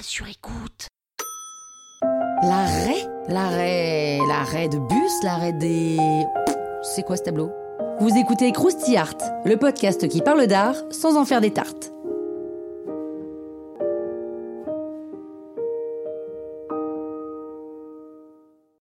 Sur écoute. L'arrêt L'arrêt. L'arrêt de bus L'arrêt des. C'est quoi ce tableau? Vous écoutez Krusty Art, le podcast qui parle d'art sans en faire des tartes.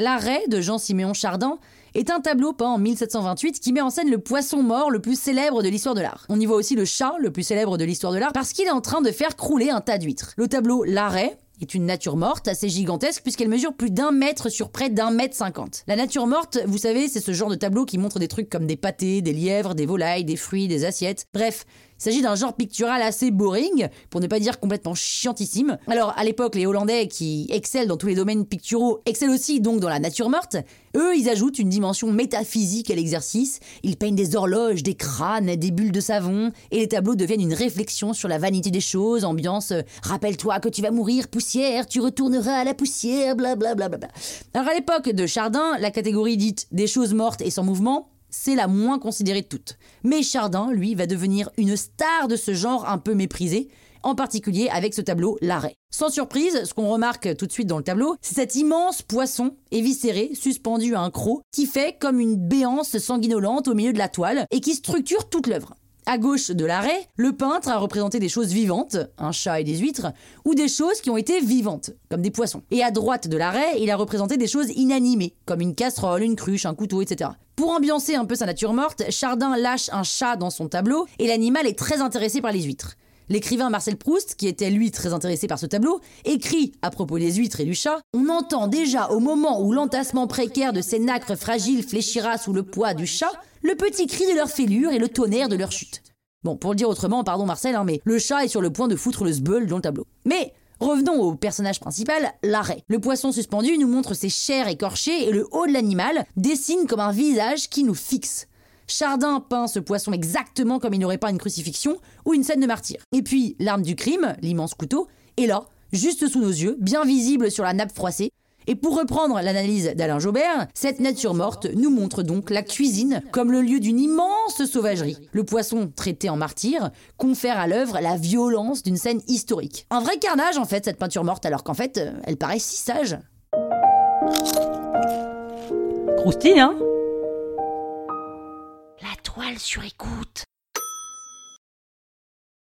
L'arrêt de Jean-Siméon Chardin est un tableau peint en 1728 qui met en scène le poisson mort le plus célèbre de l'histoire de l'art. On y voit aussi le chat le plus célèbre de l'histoire de l'art parce qu'il est en train de faire crouler un tas d'huîtres. Le tableau L'arrêt est une nature morte assez gigantesque puisqu'elle mesure plus d'un mètre sur près d'un mètre cinquante. La nature morte, vous savez, c'est ce genre de tableau qui montre des trucs comme des pâtés, des lièvres, des volailles, des fruits, des assiettes. Bref, il s'agit d'un genre pictural assez boring, pour ne pas dire complètement chiantissime. Alors, à l'époque, les Hollandais, qui excellent dans tous les domaines picturaux, excellent aussi donc dans la nature morte. Eux, ils ajoutent une dimension métaphysique à l'exercice. Ils peignent des horloges, des crânes, des bulles de savon, et les tableaux deviennent une réflexion sur la vanité des choses, ambiance euh, rappelle-toi que tu vas mourir, poussière, tu retourneras à la poussière, blablabla. Bla, bla, bla. Alors, à l'époque de Chardin, la catégorie dite des choses mortes et sans mouvement, c'est la moins considérée de toutes. Mais Chardin, lui, va devenir une star de ce genre un peu méprisé, en particulier avec ce tableau L'arrêt. Sans surprise, ce qu'on remarque tout de suite dans le tableau, c'est cet immense poisson éviscéré, suspendu à un croc, qui fait comme une béance sanguinolente au milieu de la toile et qui structure toute l'œuvre. À gauche de l'arrêt, le peintre a représenté des choses vivantes, un chat et des huîtres, ou des choses qui ont été vivantes, comme des poissons. Et à droite de l'arrêt, il a représenté des choses inanimées, comme une casserole, une cruche, un couteau, etc. Pour ambiancer un peu sa nature morte, Chardin lâche un chat dans son tableau, et l'animal est très intéressé par les huîtres. L'écrivain Marcel Proust, qui était lui très intéressé par ce tableau, écrit à propos des huîtres et du chat On entend déjà au moment où l'entassement précaire de ces nacres fragiles fléchira sous le poids du chat, le petit cri de leur fêlure et le tonnerre de leur chute. Bon, pour le dire autrement, pardon Marcel, hein, mais le chat est sur le point de foutre le sbeul dans le tableau. Mais Revenons au personnage principal, l'arrêt. Le poisson suspendu nous montre ses chairs écorchées et le haut de l'animal dessine comme un visage qui nous fixe. Chardin peint ce poisson exactement comme il n'aurait pas une crucifixion ou une scène de martyr. Et puis, l'arme du crime, l'immense couteau, est là, juste sous nos yeux, bien visible sur la nappe froissée, et pour reprendre l'analyse d'Alain Jobert, cette nature morte nous montre donc la cuisine comme le lieu d'une immense sauvagerie. Le poisson traité en martyr confère à l'œuvre la violence d'une scène historique. Un vrai carnage en fait cette peinture morte alors qu'en fait euh, elle paraît si sage. Croustille hein? La toile sur écoute